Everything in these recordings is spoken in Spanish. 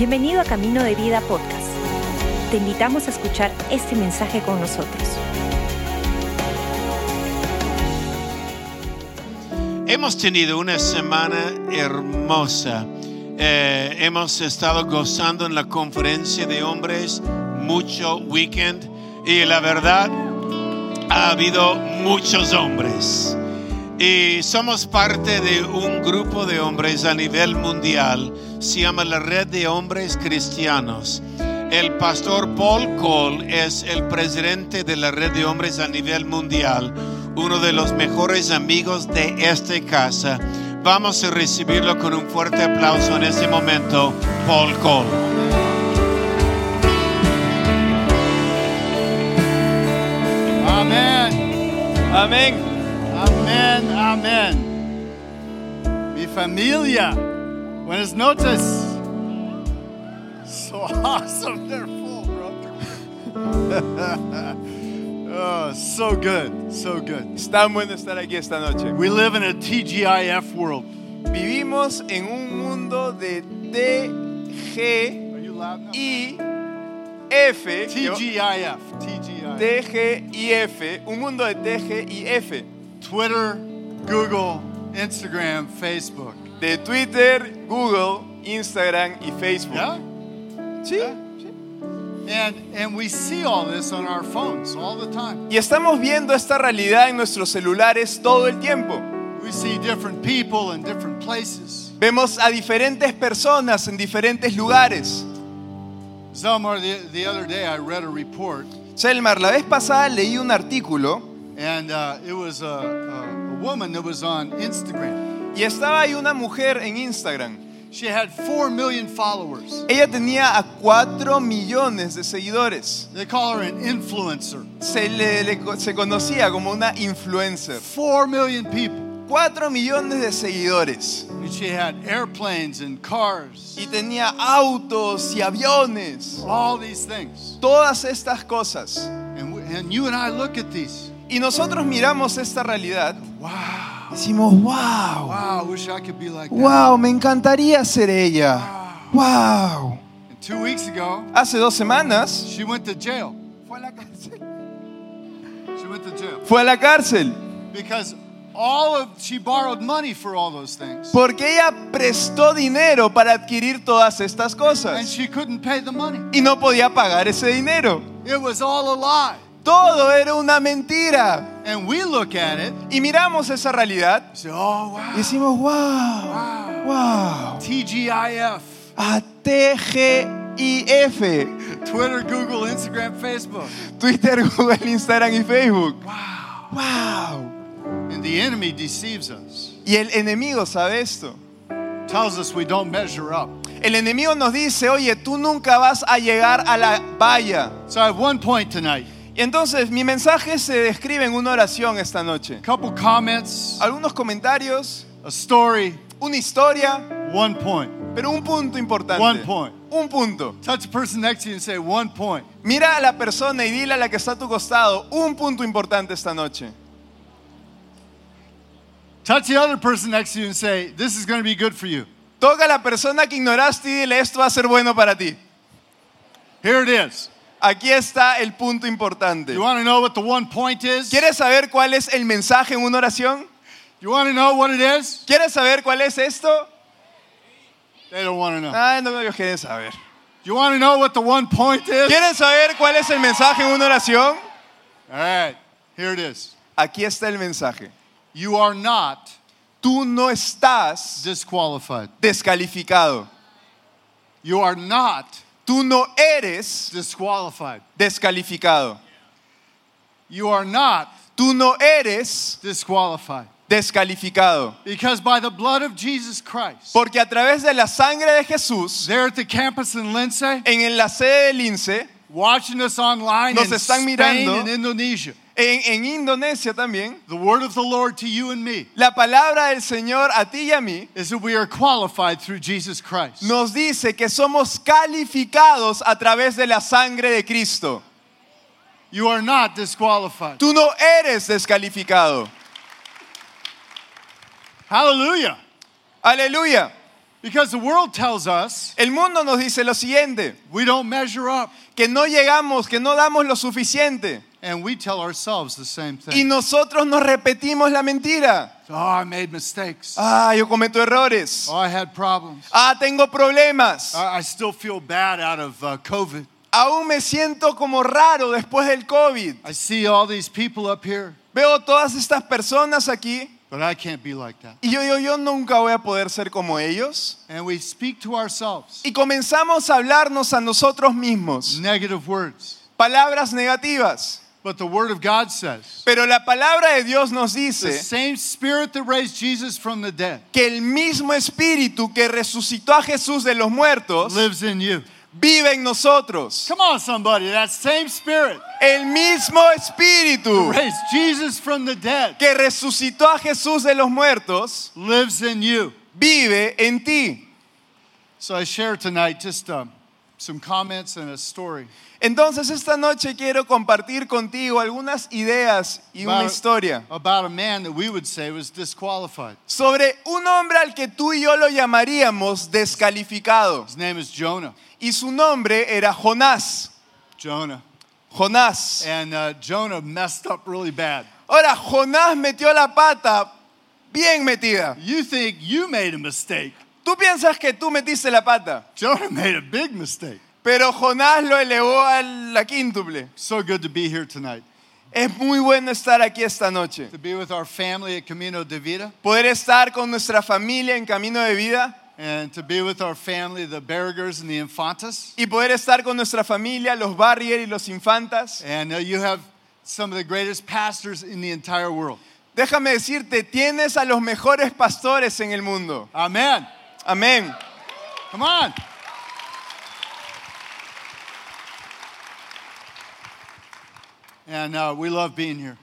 Bienvenido a Camino de Vida Podcast. Te invitamos a escuchar este mensaje con nosotros. Hemos tenido una semana hermosa. Eh, hemos estado gozando en la conferencia de hombres mucho weekend y la verdad ha habido muchos hombres. Y somos parte de un grupo de hombres a nivel mundial. Se llama la Red de Hombres Cristianos. El pastor Paul Cole es el presidente de la Red de Hombres a nivel mundial, uno de los mejores amigos de esta casa. Vamos a recibirlo con un fuerte aplauso en este momento, Paul Cole. Amén. Amén. Amén. Amén. Mi familia. Buenas noches. So awesome. They're full, bro. oh, so good. So good. Es tan bueno estar aquí esta noche. We live in a TGIF world. Vivimos en un mundo de T, G, Are you loud now? I, F. TGIF. TGIF. T, G, I, F. Un mundo de T, G y F. Twitter, Google, Instagram, Facebook. De Twitter, Google, Instagram y Facebook. Yeah? Sí. Yeah. And, and we see all this on our phones all the time. Y estamos viendo esta realidad en nuestros celulares todo el tiempo. We see different people in different places. Vemos a diferentes personas en diferentes lugares. Zelmar, the, the other day I read a report, Selmar, la vez pasada leí un artículo and uh, it was a, a, a woman that was on Instagram. Y estaba ahí una mujer en Instagram. She had 4 million followers. Ella tenía a 4 millones de seguidores. They call her an influencer. Se, le, le- se conocía como una influencer. 4 million people. 4 millones de seguidores. And she had airplanes and cars, Y tenía autos y aviones. all these things. Todas estas cosas. And, we, and you and I look at these. Y nosotros miramos esta realidad. Wow. Decimos, wow. Wow, wish I could be like that. Wow, me encantaría ser ella. Wow. And two weeks ago, Hace dos semanas she went to jail. fue a la cárcel. She went to jail. Fue a la cárcel. Because all of she borrowed money for all those things. Porque ella prestó dinero para adquirir todas estas And cosas. she couldn't pay the money. Y no podía pagar ese dinero. It was all a lie. Todo era una mentira. And we look at it Y miramos esa realidad say, oh, y wow. decimos, wow, wow. TGIF. A T, G, I, F. Twitter, Google, Instagram, Facebook. Twitter, Google, Instagram y Facebook. Wow. Wow. And the enemy deceives us, Y el enemigo sabe esto. tells us we don't measure up. El enemigo nos dice, oye, tú nunca vas a llegar a la valla. So I have one point tonight. Y entonces mi mensaje se describe en una oración esta noche. couple comments, Algunos comentarios, a story, una historia, one point. pero un punto importante. One point. Un punto. Touch the person next to you and say, one point. Mira a la persona y dile a la que está a tu costado un punto importante esta noche. Touch the other person next to you and say, this is going to be good for you. Toca a la persona que ignoraste y dile esto va a ser bueno para ti. Here it is. Aquí está el punto importante. You want to know what the one point is? ¿Quieres saber cuál es el mensaje en una oración? You want to know what it is? ¿Quieres saber cuál es esto? They don't want to know. Ay, no ellos quieren saber. You want to know what the one point is? ¿Quieren saber cuál es el mensaje en una oración? All right, here it is. Aquí está el mensaje. You are not Tú no estás disqualified. descalificado. You are not Tú no eres disqualified. descalificado. You are not Tú no eres disqualified. descalificado. Because by the blood of Jesus Christ, Porque a través de la sangre de Jesús, there at the campus in Lindsay, en la sede del INSE, watching us online Nos in están Spain mirando. and Indonesia, en, en Indonesia también, the word of the Lord to you and me la palabra del Señor a ti y a mí is that we are qualified through Jesus Christ. nos dice que somos calificados a través de la sangre de Cristo. You are not disqualified. Tú no eres descalificado. Hallelujah. Aleluya. Because the world tells us El mundo nos dice lo siguiente, we don't measure up. que no llegamos, que no damos lo suficiente. And we tell ourselves the same Y thing. nosotros nos repetimos la mentira. Oh, I made mistakes. Ah, yo cometo errores. Oh, I had problems. Ah, tengo problemas. I I still feel bad out of uh, COVID. Aún me siento como raro después del COVID. I see all these people up here, Veo todas estas personas aquí but I can't be like that. y yo digo, yo nunca voy a poder ser como ellos. And we speak to ourselves Y comenzamos a hablarnos a nosotros mismos. negative words. Palabras negativas. But the Word of God says Pero la palabra de Dios nos dice the same Spirit that raised Jesus from the dead que el mismo espíritu que resucitó a Jesús de los muertos lives in you. vive en nosotros. Come on, somebody. That same Spirit El mismo espíritu raised Jesus from the dead que resucitó a Jesús de los muertos lives in you. vive en ti. So I share tonight just um, some comments and a story Entonces esta noche quiero compartir contigo algunas ideas y una about, historia about a man that we would say was disqualified. sobre un hombre al que tú y yo lo llamaríamos descalificado. His name is Jonah. Y su nombre era Jonás. Jonah. Jonás. And uh, Jonah messed up really bad. Ahora, Jonás metió la pata bien metida. You think you made a mistake. Tú piensas que tú metiste la pata, Jonah made a big mistake. pero Jonás lo elevó a la quíntuple. So good to be here tonight. Es muy bueno estar aquí esta noche. To be with our family at Camino de Vida Poder estar con nuestra familia en camino de vida and to be with our family, the Bergers and the Infantas. y poder estar con nuestra familia, los Barrier y los Infantas. And uh, you have some of the greatest pastors in the entire world. Déjame decirte, tienes a los mejores pastores en el mundo. Amen. Amén. Come on. And uh, we love being here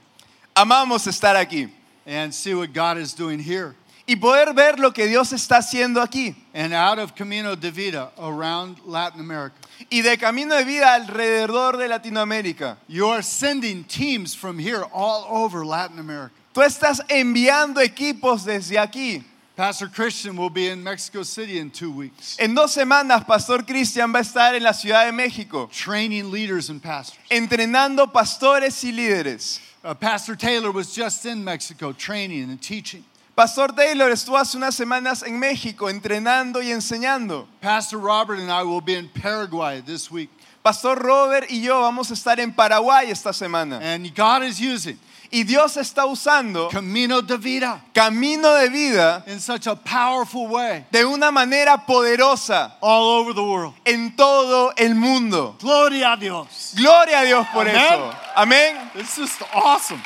Amamos estar aquí and see what God is doing here. y poder ver lo que Dios está haciendo aquí. And out of Camino de Vida around Latin America. Y de camino de vida alrededor de Latinoamérica. You are sending teams from here all over Latin America. Tú estás enviando equipos desde aquí. Pastor Christian will be in Mexico City in two weeks, En dos semanas, Pastor Cristian va a estar en la Ciudad de México, training leaders and pastors. entrenando pastores y líderes. Uh, Pastor Taylor was just in Mexico training and teaching. Pastor Taylor estuvo hace unas semanas en México, entrenando y enseñando. Pastor Robert and I will be in Paraguay this week. Pastor Robert y yo vamos a estar en Paraguay esta semana. And God is using Y Dios está usando Camino de Vida camino de vida in such a powerful way de una manera poderosa all over the world. en todo el mundo. Gloria a Dios. Gloria a Dios por eso. Amén. It's just awesome.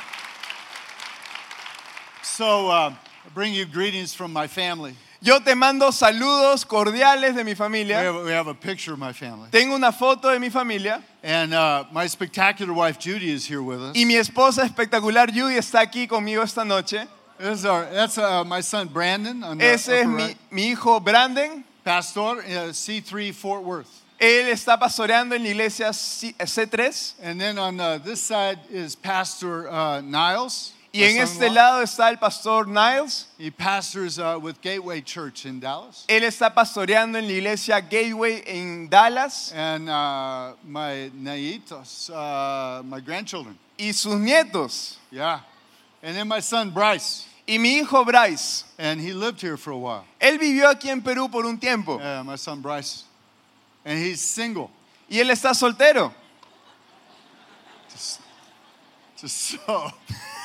So, uh, I bring you greetings from my family. Yo te mando saludos cordiales de mi We familia. have, we have a picture of my family. Tengo una foto de mi familia And uh, my spectacular wife Judy is here with us. y mi esposa espectacular Judy está aquí conmigo esta noche. This is our, that's uh, my son Brandon. On the Ese es mi, right. mi hijo Brandon. Pastor, uh, C3 Fort Worth. Él está pastoreando en la iglesia C- C3. And then on uh, this side is Pastor uh, Niles. Y en este lado está el pastor Niles. He pastors uh, with Gateway Church in Dallas. Él está pastoreando en la iglesia Gateway en Dallas. And uh, my naitos, uh, my grandchildren. Y sus nietos. Yeah. And then my son Bryce. Y mi hijo Bryce. And he lived here for a while. Él vivió aquí en Perú por un tiempo. Yeah, my son Bryce. And he's single. Y él está soltero. Just so.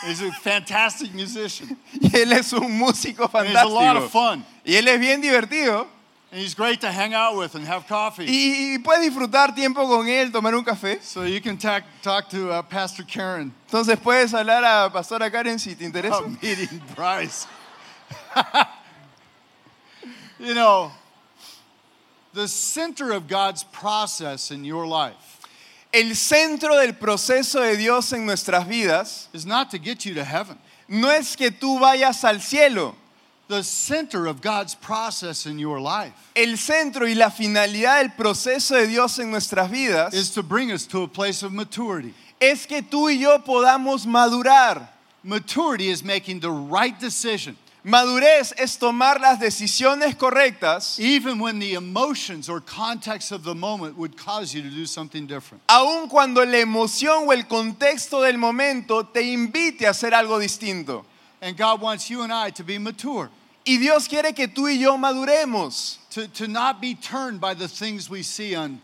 He's a fantastic musician. Y él es un músico And he's a lot of fantástico. fun. Y él es bien divertido. And he's great to hang out with and have coffee. Y, puedes disfrutar tiempo con él, tomar un café. So you can ta- talk to uh, Pastor Karen Entonces puedes hablar a Pastora Karen si te interesa. about meeting Bryce. you know, the center of God's process in your life El centro del proceso de Dios en nuestras vidas is not to get you to heaven. no es que tú vayas al cielo. The center of God's process in your life El centro y la finalidad del proceso de Dios en nuestras vidas is to bring us to a place of maturity. es que tú y yo podamos madurar. Maturity is making the right decision Madurez es tomar las decisiones correctas even when the emotions or context of the moment would cause you to do something different. aun cuando la emoción o el contexto del momento te invite a hacer algo distinto. And God wants you and I to be mature, Y Dios quiere que tú y yo maduremos, to, to not be turned by the things we see on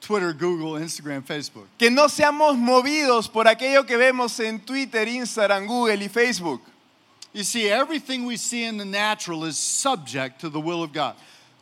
Twitter, Google, Instagram, Facebook. que no seamos movidos por aquello que vemos en Twitter, Instagram, Google y Facebook. You see, everything we see in the natural is subject to the will of God.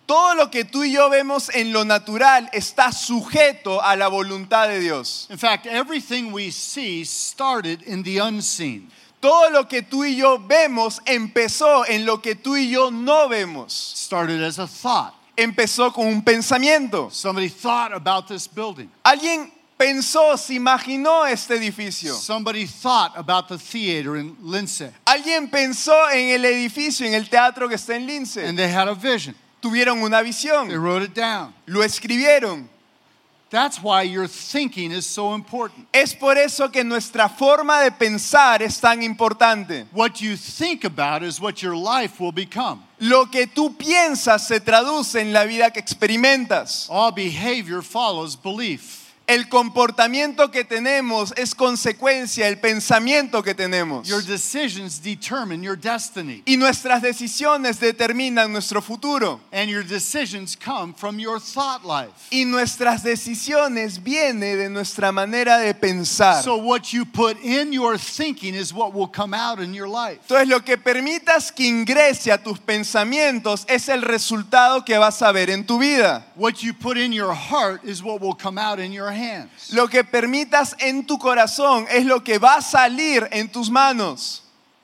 Todo lo que tú y yo vemos en lo natural está sujeto a la voluntad de Dios. In fact, everything we see started in the unseen. Todo lo que tú y yo vemos empezó en lo que tú y yo no vemos. Started as a thought. Empezó con un pensamiento. Somebody thought about this building. Alguien pensó, se imaginó este edificio. Somebody thought about the theater in Lindsay. Alguien pensó en el edificio, en el teatro que está en Lince. And they had a vision. Tuvieron una They visión. wrote it down. Lo escribieron. That's why your thinking is so important. Es por eso que nuestra forma de pensar es tan importante. What you think about is what your life will become. Lo que tú piensas se traduce en la vida que experimentas. All behavior follows belief. El comportamiento que tenemos es consecuencia del pensamiento que tenemos. Your decisions determine your destiny. Y nuestras decisiones determinan nuestro futuro. And your decisions come from your thought life. Y nuestras decisiones vienen de nuestra manera de pensar. So, what you put in your thinking is what will come out in your life. Entonces lo que permitas que ingrese a tus pensamientos es el resultado que vas a ver en tu vida. What you put in your heart is what will come out in your hands. Lo que permitas en tu corazón es lo que va a salir en tus manos.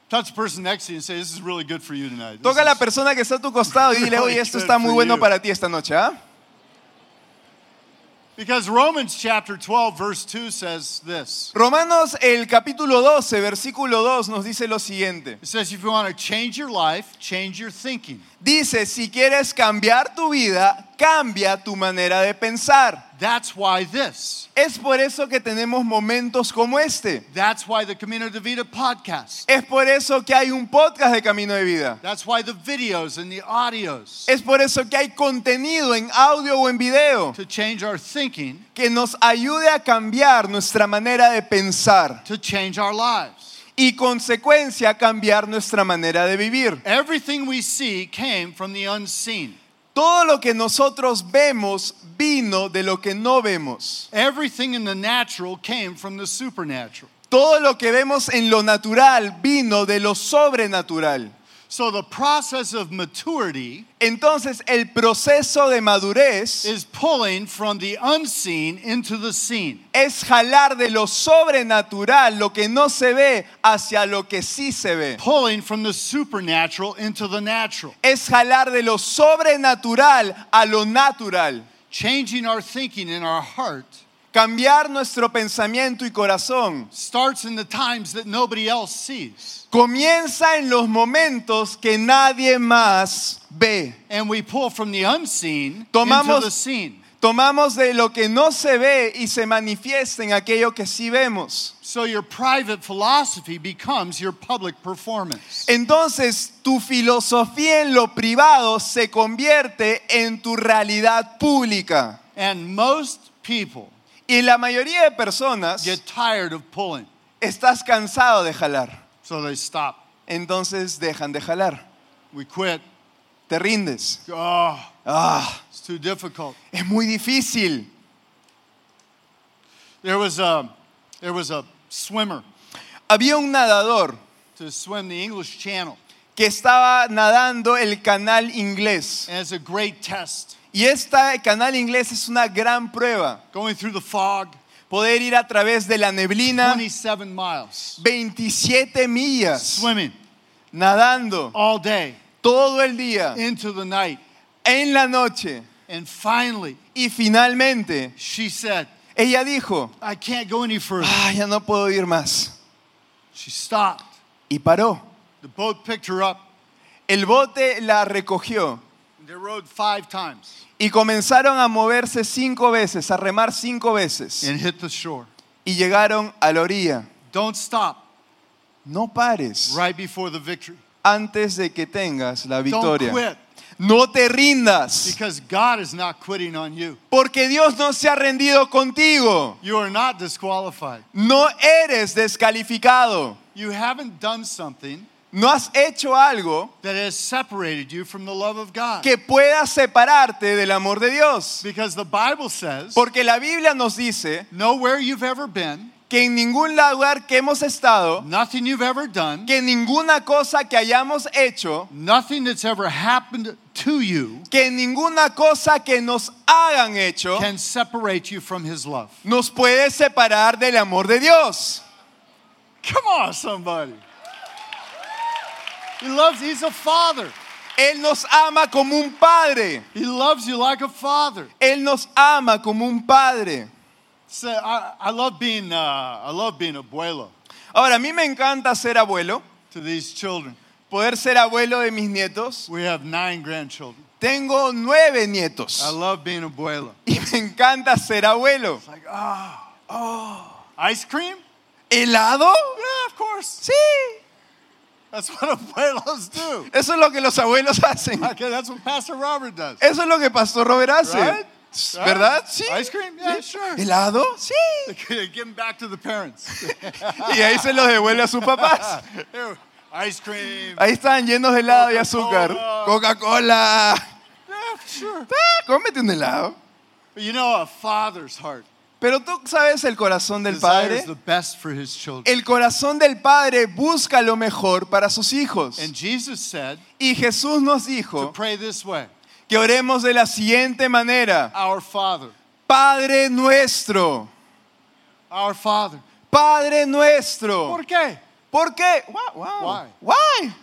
Touch the person next to you and say, This is really good for you tonight. This Toca a la is- persona que está a tu costado y dile, Really oye, esto good está muy for bueno you." para ti esta noche, ¿ah? Because Romans chapter 12, verse 2 says this Romanos el capítulo 12, versículo 2 nos dice lo siguiente. It says, If you want to change your life, change your thinking. Dice, si quieres cambiar tu vida, cambia tu manera de pensar. That's why this. Es por eso que tenemos momentos como este. That's why the Camino de Vida podcast. Es por eso que hay un podcast de Camino de Vida. That's why the videos and the audios Es por eso que hay contenido en audio o en video to change our thinking, que nos ayude a cambiar nuestra manera de pensar to change our lives. y consecuencia cambiar nuestra manera de vivir. Everything we see came from the unseen. Todo lo que nosotros vemos vino de lo que no vemos. Everything in the natural came from the supernatural. Todo lo que vemos en lo natural vino de lo sobrenatural. So the process of maturity Entonces el proceso de madurez is pulling from the unseen into the seen. es jalar de lo sobrenatural, lo que no se ve, hacia lo que sí se ve. Pulling from the supernatural into the natural. Es jalar de lo sobrenatural a lo natural. Changing our thinking in our heart Cambiar nuestro pensamiento y corazón starts in the times that nobody else sees. comienza en los momentos que nadie más ve. And we pull from the unseen Tomamos- into the seen. Tomamos de lo que no se ve y se manifiesta en aquello que sí vemos. So your private philosophy becomes your public performance. Entonces tu filosofía en lo privado se convierte en tu realidad pública. And most people Y la mayoría de personas get tired of pulling, estás cansado de jalar. so they stop. Entonces dejan de jalar. We quit. Te rindes. Oh, Ah, it's too difficult. es muy difícil. There was a there was a swimmer Había un nadador to swim the English Channel, que estaba nadando el canal inglés. and it's a great test. Y este canal inglés es una gran prueba. Going through the fog, Poder ir a través de la neblina 27 miles, 27 millas swimming nadando all day todo el día into the night, en la noche. and finally Y finalmente she said, ella dijo, "I can't go any further." ah, ya no puedo ir más. She stopped. Y paró. The boat picked her up. El bote la recogió They rowed five times y comenzaron a moverse cinco veces, a remar cinco veces. and hit the shore. Y llegaron a la orilla. Don't stop No pares. right before the victory. antes de que tengas la Don't victoria. quit No te rindas, because God is not quitting on you. porque Dios no se ha rendido contigo. You are not disqualified. No eres descalificado. You haven't done something No has hecho algo that has separated you from the love of God. que pueda separarte del amor de Dios. Because the Bible says, Porque la Biblia nos dice nowhere you've ever been, que en ningún lugar que hemos estado, nothing you've ever done, que ninguna cosa que hayamos hecho, nothing that's ever happened to you que ninguna cosa que nos hagan hecho, can separate you from His love. nos puede separar del amor de Dios. Come on, somebody. He loves, He's a father. Él nos ama como un padre. He loves you like a father. Él nos ama como un padre. So I, I love being, uh, I love being abuelo Ahora, a mí me encanta ser abuelo, to these children. poder ser abuelo de mis nietos. We have nine grandchildren. Tengo nueve nietos I love being abuelo. y me encanta ser abuelo. It's like, ah, oh, ice cream? ¿Helado? Yeah, of course. Sí. That's what abuelos do. Eso es lo que los abuelos hacen. Okay, that's what Pastor Robert does. Eso es lo que Pastor Robert hace. Right? ¿Verdad? Sí. Ice cream? Yeah, sure. ¿Helado? Sí. Give them back to the parents. Y ahí se los devuelve a sus papás. Ice cream. Ahí están llenos de helado y azúcar. Coca-Cola. Yeah, sure. Ah, cómete un helado. But you know, a father's heart Pero tú sabes el corazón del padre. El corazón del padre busca lo mejor para sus hijos. Y Jesús nos dijo que oremos de la siguiente manera. Padre nuestro. Padre nuestro. ¿Por qué? ¿Por qué? Wow, wow. Why? Why?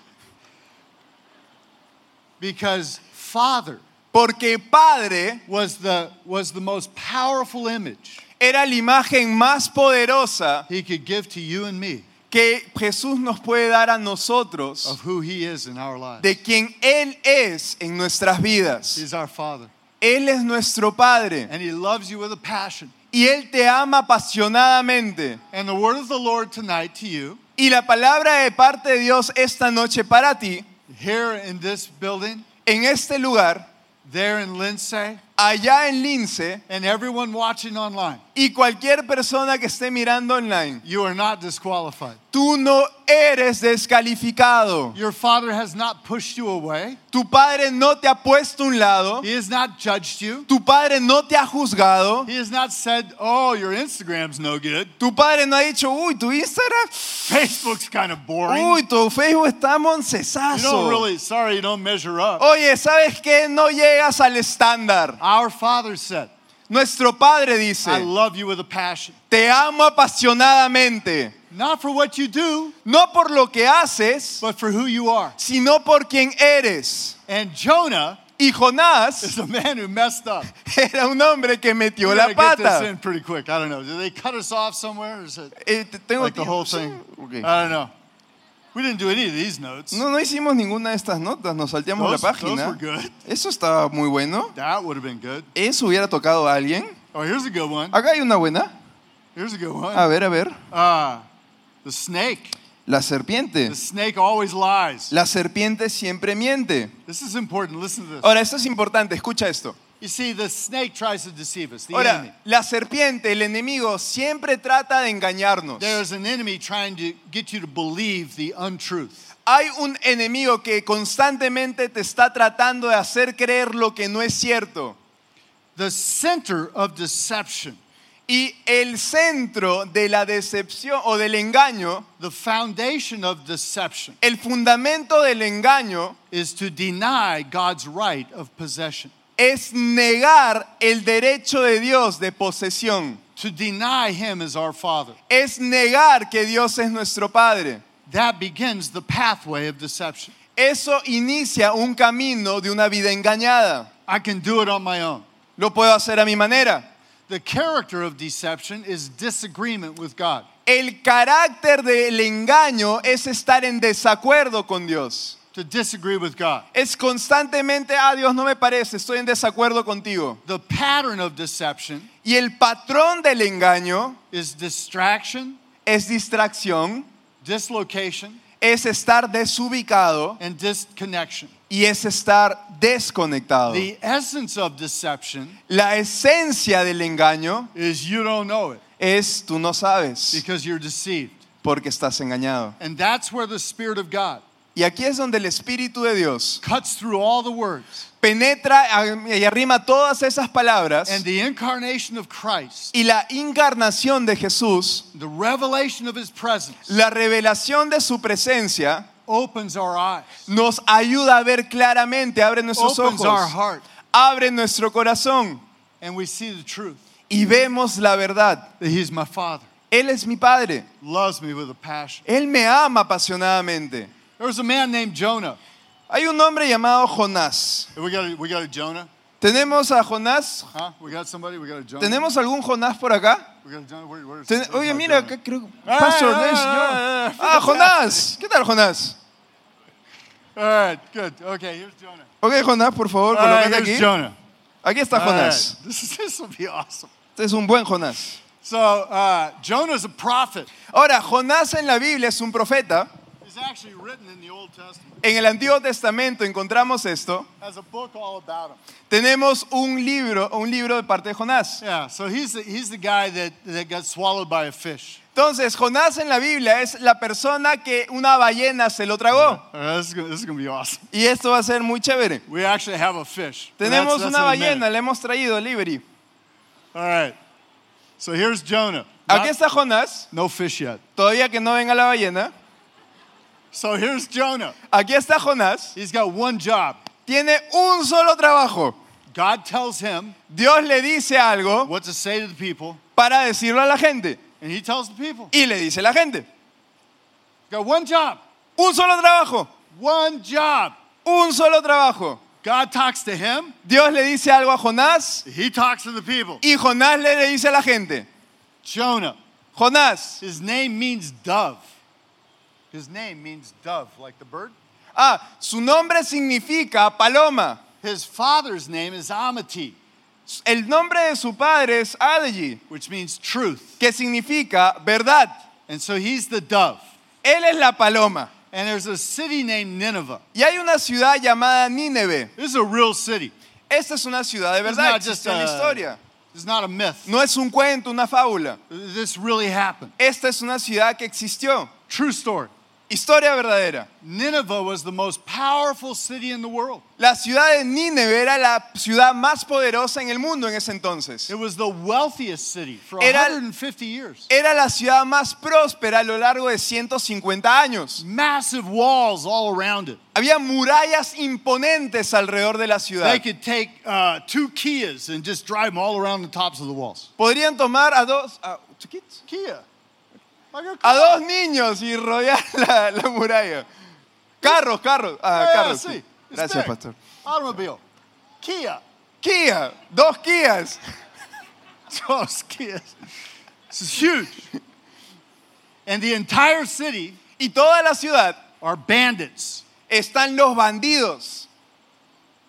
Because Father Porque Padre was the, was the most powerful image era la imagen más poderosa he could give to you and me que Jesús nos puede dar a nosotros of who he is in our lives. de quien Él es en nuestras vidas. He's our Father. Él es nuestro Padre And he loves you with a passion. y Él te ama apasionadamente. And the word of the Lord tonight to you, Y la palabra de parte de Dios esta noche para ti, here in this building, en este lugar, there in Lindsay, allá en Lince, and everyone watching online, y cualquier persona que esté mirando online, you are not disqualified. tú no eres descalificado. Your Father has not pushed you away, Tu Padre no te ha puesto a un lado, He has not judged you, tu Padre no te ha juzgado, He has not said, Oh, your Instagram's no good, tu Padre no ha dicho, uy, tu Instagram, Facebook's kind of boring. uy, tu Facebook está You don't moncesazo. really, sorry, you don't measure up. Oye, ¿sabes qué? No llegas al estándar. Our Father said, Nuestro Padre dice, I love you with a passion. te amo apasionadamente, Not for what you do, no por lo que haces, but for who you are. sino por quien eres. And Jonah Y Jonás is a man who messed up. era un hombre que metió la gotta get this pata. in pretty quick. I don't know. Did they cut us off somewhere? Or is it Eh, like the whole thing? ok. I don't know. We didn't do any of these notes. No, no hicimos ninguna de estas notas, nos salteamos Those- la those página. were good. Eso estaba muy bueno. That would have been good. Eso hubiera tocado a alguien. Oh, here's a good one. Acá hay una buena. Here's a good one. Ver, a ver. Uh, the snake. La serpiente. The snake always lies. La serpiente siempre miente. This is important. Listen to this. Ahora, esto es importante, escucha esto. You see, the snake tries to deceive us, the Ahora, enemy. la serpiente, el enemigo, siempre trata de engañarnos. There's an enemy trying to get you to believe the untruth. Hay un enemigo que constantemente te está tratando de hacer creer lo que no es cierto. The center of deception, Y el centro de la decepción o del engaño, the foundation of deception, el fundamento del engaño is to deny God's right of possession, es negar el derecho de Dios de posesión. to deny Him as our Father. Es negar que Dios es nuestro Padre. That begins the pathway of deception. Eso inicia un camino de una vida engañada. I can do it on my own. Lo puedo hacer a mi manera. The character of deception is disagreement with God. El carácter del engaño es estar en desacuerdo con Dios. To disagree with God. Es constantemente, ah, Dios no me parece, estoy en desacuerdo contigo. The pattern of deception Y el patrón del engaño is distraction, es distracción, dislocation, es estar desubicado and disconnection. y es estar desconectado. The essence of deception La esencia del engaño is you don't know it es tú no sabes because you're deceived. porque estás engañado. And that's where the Spirit of God Y aquí es donde el Espíritu de Dios cuts through all the words. penetra y arrima todas esas palabras And the incarnation of Christ, y la encarnación de Jesús, the revelation of his presence, la revelación de su presencia, opens our eyes, nos ayuda a ver claramente, abre nuestros opens our ojos, heart, abre nuestro corazón and we see the truth y vemos la verdad. that my Father, Él es mi Padre, loves me with a passion. Él me ama apasionadamente. There was a man named Jonah. Hay un hombre llamado Jonás. We got a, we got a Jonah, ¿Tenemos a Jonás? huh? We got somebody. We got a Jonah. ¿Tenemos algún Jonás por acá? We got a Jonah. Where, where's, Ten- where's Oye, mira, Jonah? acá creo Ah, Pastor, ah, ¿no es ah, yo? ah, ah, Ah, Jonás. ¿Qué tal, Jonás? All right, good. Okay, here's Jonah. Ok, Jonás, por favor, All right, here's aquí. Jonah. Aquí está All right. Jonás. This is this will be awesome. Este es un buen Jonás. So uh, Jonah's a prophet. Ahora, Jonás en la Biblia es un profeta. He's actually written in the Old Testament. En el Antiguo Testamento encontramos esto. Has a book all about him. Tenemos un libro, un libro de parte de Jonás. Yeah, so he's the, he's the guy that, that got swallowed by a fish. Entonces, Jonás en la Biblia es la persona que una ballena se lo tragó. Y esto va a ser muy chévere. We actually have a fish. But Tenemos una ballena, le hemos traído a Liberty. All right. So here's Jonah. Not- Aquí está Jonás, no fish yet. todavía que no venga la ballena. So here's Jonah. Aquí está Jonás, He's got one job. tiene un solo trabajo. God tells him Dios le dice algo what to say to the people, para decirlo a la gente. and he tells the people. Y le dice a la gente, Got one job. un solo trabajo, One job. un solo trabajo. God talks to him. Dios le dice algo a Jonás He talks to the people. y Jonás le dice a la gente, Jonah. Jonás, His name means dove. His name means dove, like the bird. ah, su nombre significa paloma. His father's name is Amati, El nombre de su padre es Adji, which means truth. que significa verdad. And so he's the dove. Él es la paloma. And there's a city named Nineveh. Y hay una ciudad llamada Nínive. This is a real city. Esta es una ciudad de It's verdad, not just existe en la a- historia. It's not a myth. No es un cuento, una fábula. This really happened. Esta es una ciudad que existió. True story. Historia verdadera. Nineveh was the most powerful city in the world. La ciudad de Nínive era la ciudad más poderosa en el mundo en ese entonces. It was the wealthiest city for Era- 150 years. Era la ciudad más próspera a lo largo de 150 años. Massive walls all around it. Había murallas imponentes alrededor de la ciudad. They could take uh, two Kias and just drive them all around the tops of the walls. Podrían tomar a dos, two? Kia. A dos niños y rodear la, la muralla. Carros, carros. Ah, Yeah, carros. sí. sí. It's Gracias, pastor. Automobile. Kia. Kia, dos Kias. Those Kias. This is huge. And the entire city Y toda la ciudad are bandits, están los bandidos,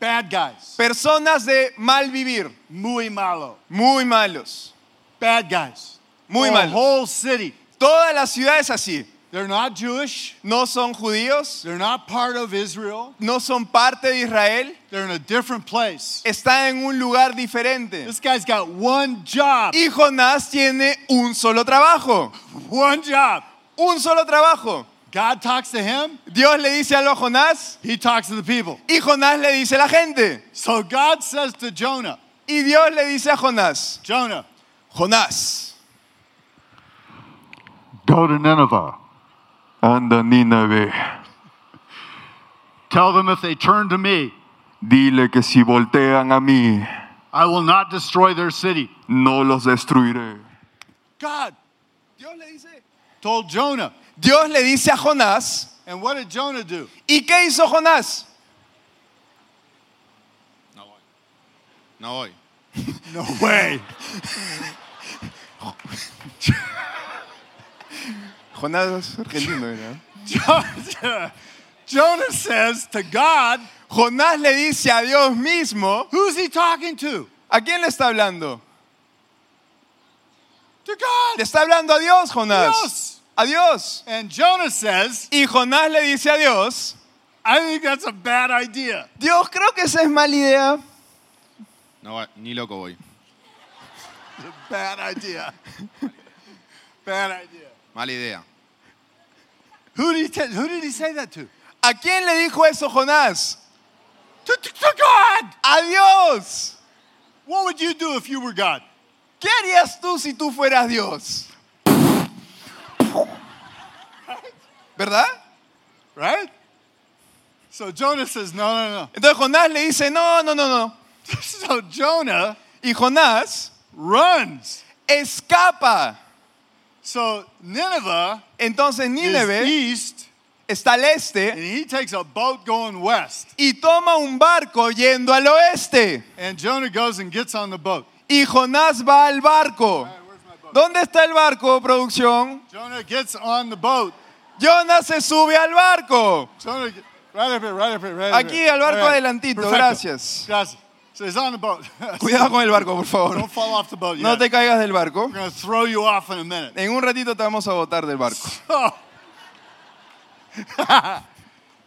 bad guys, personas de mal vivir, muy malo, muy malos. bad guys. Muy the malos. whole city. Toda la ciudad es así. They're not Jewish. No son judíos, They're not part of Israel. no son parte de Israel, They're in a different place. están en un lugar diferente. This guy's got one job. Y Jonás tiene un solo trabajo, One job. un solo trabajo. God talks to him. Dios le dice algo a Jonás He talks to the people. y Jonás le dice a la gente. So God says to Jonah, Y Dios le dice a Jonás, Jonah, Jonás, go to Nineveh. Anda Nínive, Tell them if they turn to me, dile que si voltean a mí, I will not destroy their city. no los destruiré. God Dios le dice, told Jonah. Dios le dice a Jonás, And what did Jonah do? ¿y qué hizo Jonás? No hoy. No way. Jonás argentino era. Jonah, Jonah says to God, Jonás le dice a Dios mismo, who's he talking to? ¿a quién le está hablando? To God. Le está hablando a Dios, Jonás. Dios. a Dios. And Jonah says, Y Jonás le dice a Dios, I think that's a bad idea. Dios, creo que esa es mala idea. No, ni loco voy. Bad idea. bad idea. Mala idea. Who did, he tell- who did he say that to? ¿A quién le dijo eso Jonás? To, to, to God. A Dios. What would you do if you were God? ¿Qué harías tú si tú fueras Dios? ¿Verdad? Right? So Jonah says, no, no, no. Entonces Jonás le dice, no, no, no, no. So Jonah Y Jonás runs. escapa. So Nineveh Entonces is Nínive east, está al and este he takes a boat going west. y toma un barco yendo al oeste. And Jonah goes and gets on the boat. Y Jonás va al barco. ¿Dónde está el barco, producción? Jonah gets on the boat. Jonas se sube al barco. Jonah, right up here, right up here, right up Aquí, al barco adelantito, Perfecto. gracias. Gracias. So he's on the boat. Cuidado con el barco, por favor. Don't fall off the boat yet. No te caigas del barco. I'm going to throw you off in a minute. En un ratito te vamos a botar del barco. Oh.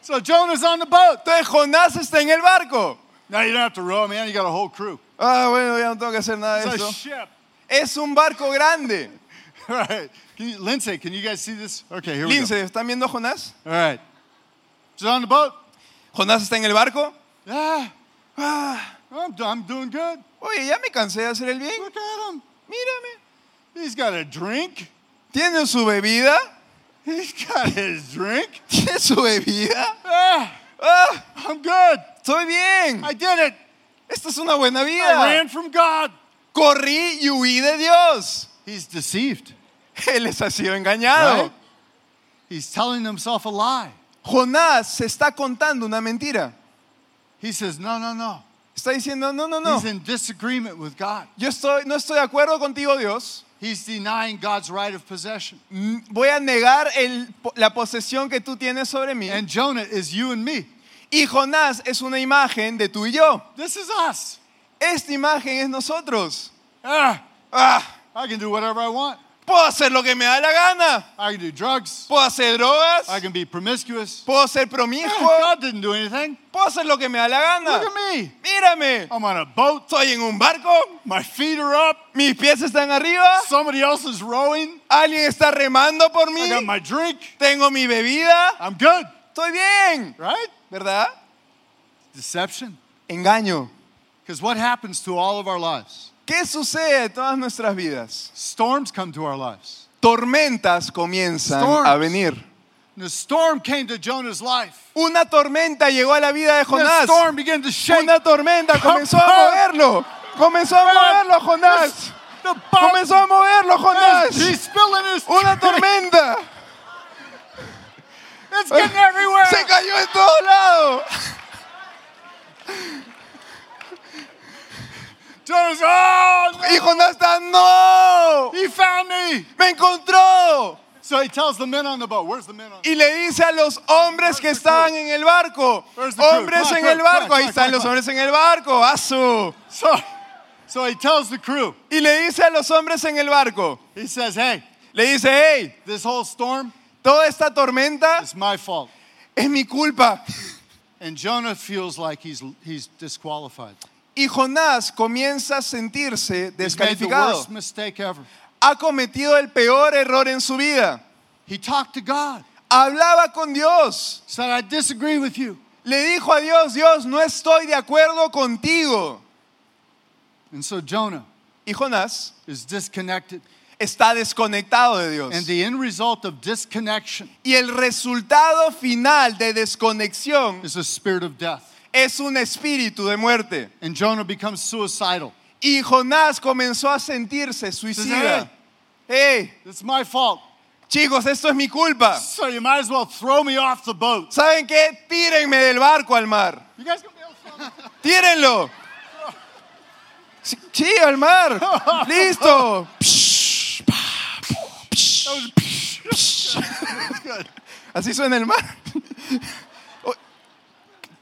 so Jonah's on the boat. Entonces Jonás está en el barco. Now you don't have to row, man. You got a whole crew. Ah, bueno, ya no tengo que hacer nada de It's a eso. ship. Es un barco grande. All right. Can you, Lindsay, can you guys see this? Okay, here we Lince, ¿están viendo a Jonás? go. All right. He's on the boat. Jonás está en el barco. Yeah. Ah, I'm, I'm doing good. oye, ya me cansé de hacer el bien. Look at him. Mírame. He's got a drink. Tiene su bebida. He's got his drink. Tiene su bebida. Ah, Ah, I'm good. estoy bien. I did it. Esta es una buena I vida. ran from God. Corrí y huí de Dios. He's deceived. Él les ha sido engañado. Right? He's telling himself a lie. Jonás se está contando una mentira. He says, No, no, no. Está diciendo, no, no, no. He's in disagreement with God. Yo estoy, no estoy de acuerdo contigo, Dios. He's denying God's right of possession. Mm, Voy a negar el- la posesión que tú tienes sobre mí. And Jonah is you and me. Y Jonás es una imagen de tú y yo. This is us. Esta imagen es nosotros. Ah, Ah, I can do whatever I want. Puedo hacer lo que me da la gana. I can do drugs. Puedo hacer drogas. I can be promiscuous. Puedo ser promiscuo. God didn't do anything. Puedo hacer lo que me da la gana. Look at me. Mírame. I'm on a boat. Estoy en un barco. My feet are up. Mis pies están arriba. Somebody else is rowing. Alguien está remando por mí. I got my drink. Tengo mi bebida. I'm good. Estoy bien. Right? ¿Verdad? Deception. Engaño. Because what happens to all of our lives? ¿Qué sucede en todas nuestras vidas? Storms come to our lives. Tormentas comienzan Storms. a venir. The storm came to Jonah's life. Una tormenta llegó a la vida de Jonás. storm began to shake. Una tormenta comenzó a moverlo. Comenzó a moverlo, Jonás. Comenzó a moverlo, Jonás. He's spilling his Una tormenta. It's getting everywhere. Se cayó en todos lados. Jonah's, oh, no. Y Jonás está, no. He found me. Me encontró. So he tells the men on the boat. Where's the men on the boat? Y le dice a los hombres que estaban en el barco, hombres en el barco, ahí están los hombres en el barco, asu. So, so he tells the crew. Y le dice a los hombres en el barco, He says, hey, le dice, hey, this whole storm toda esta tormenta is my fault. es mi culpa. And Jonah feels like he's, he's disqualified. Y Jonás comienza a sentirse descalificado. Ha cometido el peor error en su vida. He talked to God. Hablaba con Dios. Said, I disagree with you. Le dijo a Dios, Dios, no estoy de acuerdo contigo. And so Jonah Y Jonás is disconnected. está desconectado de And Dios. the end result of disconnection Y el resultado final de desconexión is a spirit of death. Es un espíritu de muerte. And Jonah becomes suicidal. Y Jonás comenzó a sentirse suicida. Hey, It's my fault. chicos, esto es mi culpa. So you might as well throw me off the boat. ¿Saben qué? Tírenme del barco al mar. You guys me? Tírenlo. Sí, sí, al mar. Listo. Así suena el mar.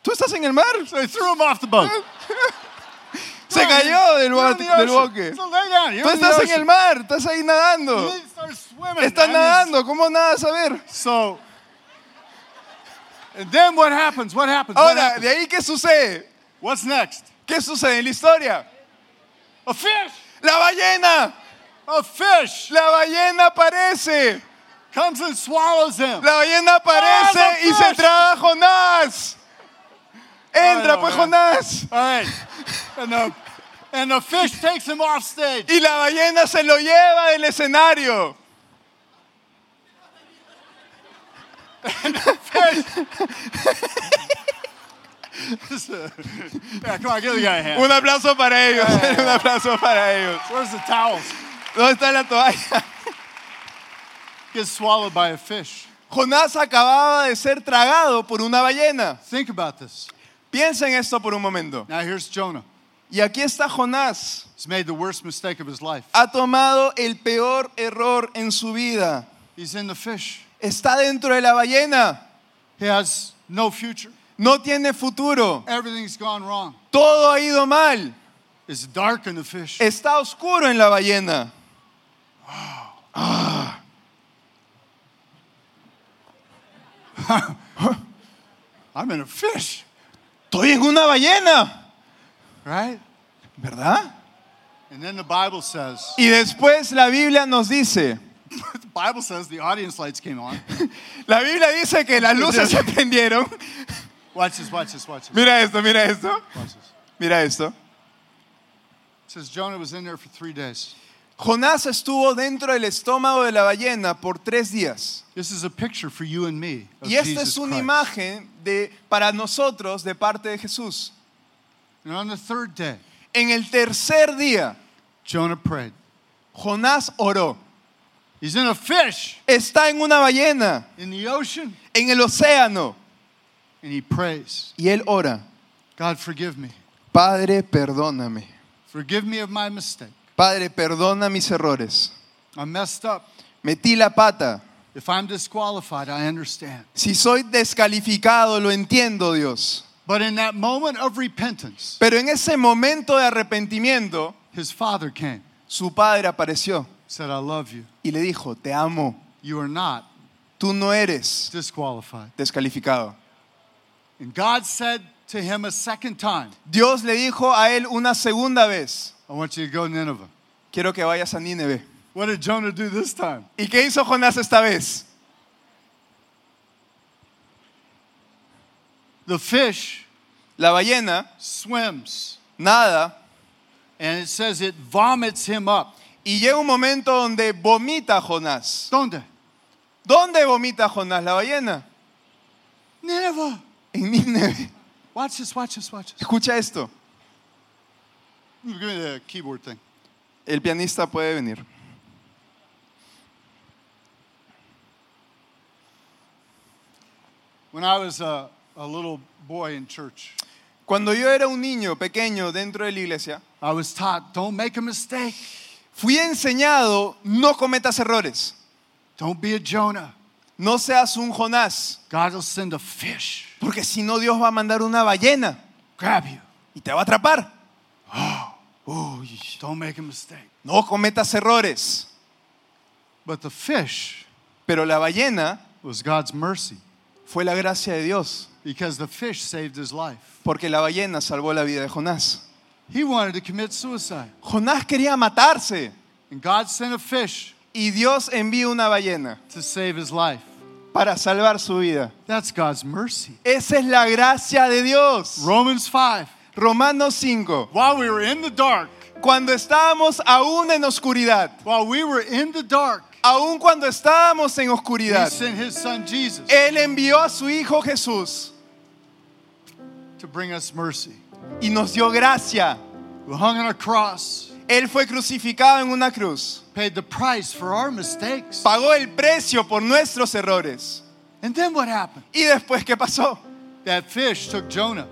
¿Tú estás en el mar? So they threw him off the boat. Se cayó del, del boque. So Tú estás en el mar, estás ahí nadando. He's- nadando, ¿cómo nada saber? So, and then what happens? What happens? What Ahora, happens? de ahí qué sucede? What's next? ¿Qué sucede en la historia? A fish. La ballena, A fish la ballena aparece. comes and swallows him. La ballena aparece y se traga a Jonás. Entra pues. Jonás. All right. And the, and the fish takes him off stage. Y la ballena se lo lleva del escenario. yeah, come on, give the guy a hand. Un aplauso para ellos. Un aplauso para ellos. Where's the towels? ¿Dónde está la toalla? Gets swallowed by a fish. Jonás acababa de ser tragado por una ballena. Think about this. Piensa en esto por un momento. Now here's Jonah. Y aquí está Jonás. He's made the worst mistake of his life. Ha tomado el peor error en su vida. He's in the fish. Está dentro de la ballena. He has no future. No tiene futuro. Everything's gone wrong. Todo ha ido mal. It's dark in the fish. Está oscuro en la ballena. I'm in a fish, Estoy en una ballena. right? ¿Verdad? And then the Bible says, Y después la Biblia nos dice, the Bible says the audience lights came on. la Biblia dice que las luces se prendieron. Watch this, watch this, watch this. Mira esto, mira esto. Watch this. Mira esto. It says Jonah was in there for three days. Jonás estuvo dentro del estómago de la ballena por tres días. This is a picture for you and me. Y esta Jesus es una Christ. imagen de, para nosotros de parte de Jesús. And on the third day, En el tercer día, Jonah prayed. Jonás oró. He's in a fish Está en una ballena, in the ocean, en el océano, and he prays, y él ora. God, forgive me. Padre, perdóname. Forgive me of my mistake. Padre, perdona mis errores. I messed up. Metí la pata. If I'm disqualified, I understand. Si soy descalificado, lo entiendo, Dios. But in that moment of repentance, Pero en ese momento de arrepentimiento, his father came, su padre apareció said, I love you. y le dijo, te amo. You are not Tú no eres disqualified. descalificado. And God said to him a second time, Dios le dijo a él una segunda vez, I want you to go to Nineveh. quiero que vayas a Nínive. What did Jonah do this time? ¿Y qué hizo Jonás esta vez? The fish La ballena swims, nada and it says it vomits him up. y llega un momento donde vomita a Jonás. ¿Dónde? ¿Dónde vomita Jonás la ballena? Nineveh. En Nínive. Watch this, watch this, watch this. Escucha esto. Give me the keyboard thing. El pianista puede venir. When I was a, a little boy in church, Cuando yo era un niño pequeño dentro de la iglesia, I was taught don't make a mistake. fui enseñado no cometas errores. Don't be a Jonah. No seas un Jonás, God will send a fish, porque si no Dios va a mandar una ballena grab you. y te va a atrapar. Don't make a mistake. No cometas errores. But the fish Pero la ballena was God's mercy fue la gracia de Dios, because the fish saved his life. porque la ballena salvó la vida de Jonás. He wanted to commit suicide. Jonás quería matarse And God sent a fish y Dios envió una ballena to save his life. para salvar su vida. That's God's mercy. Esa es la gracia de Dios. Romans 5. Romanos 5. While we were in the dark, Cuando estábamos aún en oscuridad, while we were in the dark, aún cuando estábamos en He oscuridad, sent His Son Jesus Él envió a su Hijo Jesús to bring us mercy. y nos dio gracia. Who hung on a cross, Él fue crucificado en una cruz, paid the price for our mistakes. pagó el precio por nuestros errores. And then what happened? ¿Y después qué pasó? That fish took Jonah,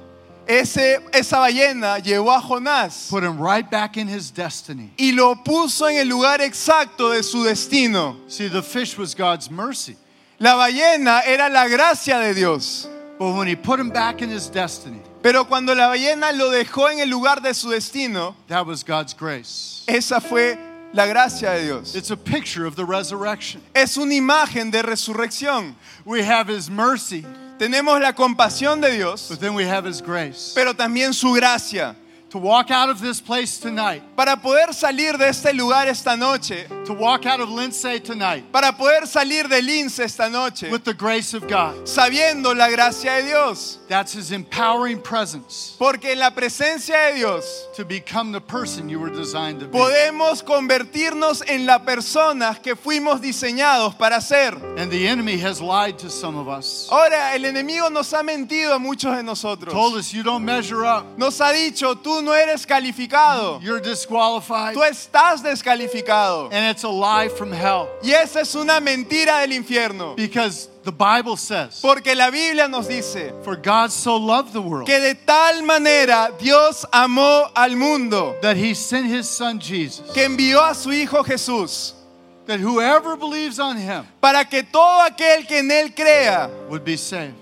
Ese, esa ballena llevó a Jonás put him right back in his destiny. y lo puso en el lugar exacto de su destino. See, the fish was God's mercy. La ballena era la gracia de Dios. But when He put him back in his destiny, Pero cuando la ballena lo dejó en el lugar de su destino, that was God's grace. esa fue la gracia de Dios. It's a picture of the resurrection. Es una imagen de resurrección. We have His mercy, Tenemos la compasión de Dios, but then we have His grace. pero también su gracia. To walk out of this place tonight, Para poder salir de este lugar esta noche, to walk out of Lindsay tonight para poder salir del INSE esta noche, with the grace of God. sabiendo la gracia de Dios. That's His empowering presence Porque en la presencia de Dios to become the person you were designed to be. podemos convertirnos en la persona que fuimos diseñados para ser. And the enemy has lied to some of us. Ahora, el enemigo nos ha mentido a muchos de nosotros. Told us you don't measure up. Nos ha dicho, tú no eres calificado, You're disqualified. tú estás descalificado. And it's a lie from hell. Y esa es una mentira del infierno. Because the Bible says, Porque la Biblia nos dice For God so loved the world que de tal manera Dios amó al mundo that he sent his son Jesus, que envió a su Hijo Jesús that whoever believes on him para que todo aquel que en Él crea would be saved.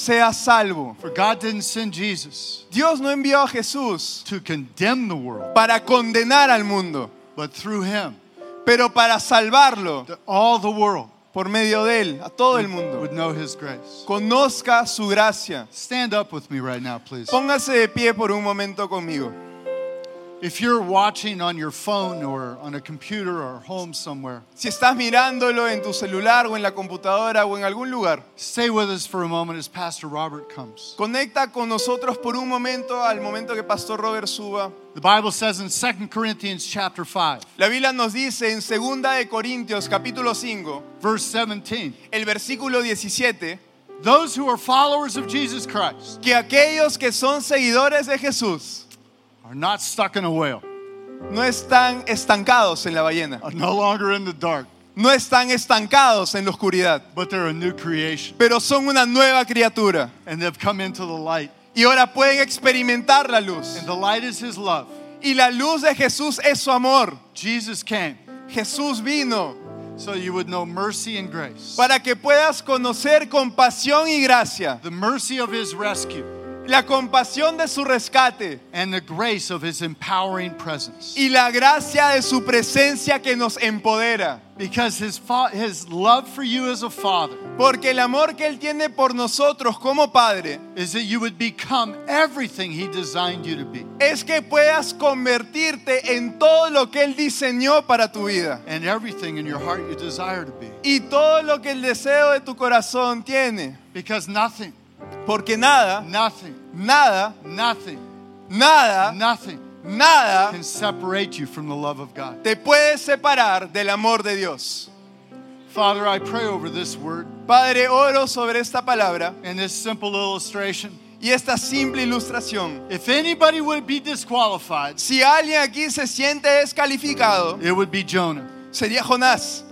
Sea salvo. For God didn't send Jesus Dios no envió a Jesús to condemn the world, para condenar al mundo, but through him, pero para salvarlo that all the world por medio de Él, a todo el mundo. would know his grace. Conozca su gracia. Stand up with me right now, please. Póngase de pie por un momento conmigo. If you're watching on your phone or on a computer or home somewhere, Si estás mirándolo en tu celular o en la computadora o en algún lugar, stay with us for a moment as Pastor Robert comes. conecta con nosotros por un momento al momento que Pastor Robert suba. The Bible says in 2 Corinthians chapter 5, La Biblia nos dice en 2 de Corintios capítulo 5, verse 17, el versículo 17, those who are followers of Jesus Christ que aquellos que son seguidores de Jesús are not stuck in a whale, no están estancados en la ballena, are no longer in the dark, no están estancados en la oscuridad, but they're a new creation. pero son una nueva criatura And they've come into the light. y ahora pueden experimentar la luz. And the light is his love. Y la luz de Jesús es su amor. Jesus came Jesús vino so you would know mercy and grace. para que puedas conocer compasión y gracia, the mercy of his rescue la compasión de su rescate and the grace of his empowering presence. y la gracia de su presencia que nos empodera. Because his, his love for you as a father Porque el amor que Él tiene por nosotros como Padre is that you would become everything he designed you to be. es que puedas convertirte en todo lo que Él diseñó para tu vida And everything in your heart you desire to be. y todo lo que el deseo de tu corazón tiene. Because nothing, Porque nada, nothing, nada, nothing, nada, nothing nada can separate you from the love of God. te puede separar del amor de Dios. Father, I pray over this word Padre, oro sobre esta palabra and this simple illustration. y esta simple ilustración. If anybody would be disqualified, Si alguien aquí se siente descalificado, it would be Jonah. sería Jonás.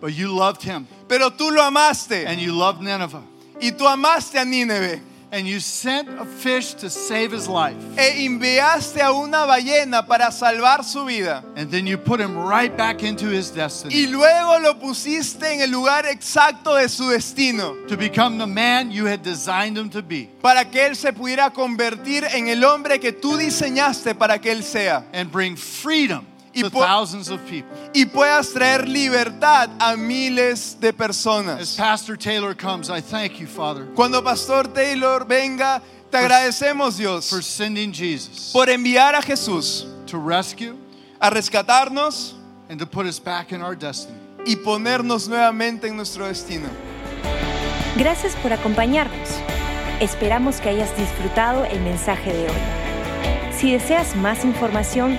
But you loved him Pero tú lo amaste and you loved Nineveh. Y tú amaste a Nínive. And you sent a fish to save his life. e enviaste a una ballena para salvar su vida. And then you put him right back into his Y destiny luego lo pusiste en el lugar exacto de su destino. To become the man you had designed him to be. Para que él se pudiera convertir en el hombre que tú diseñaste para que él sea. And bring freedom Y to thousands of people. y puedas traer libertad a miles de As personas. Pastor Taylor comes, I thank you, Father, Cuando Pastor Taylor venga, te agradecemos Dios for sending Jesus por enviar a Jesús to rescue a rescatarnos and to put us back in our destiny. y ponernos nuevamente en nuestro destino. Gracias por acompañarnos. Esperamos que hayas disfrutado el mensaje de hoy. Si deseas más información,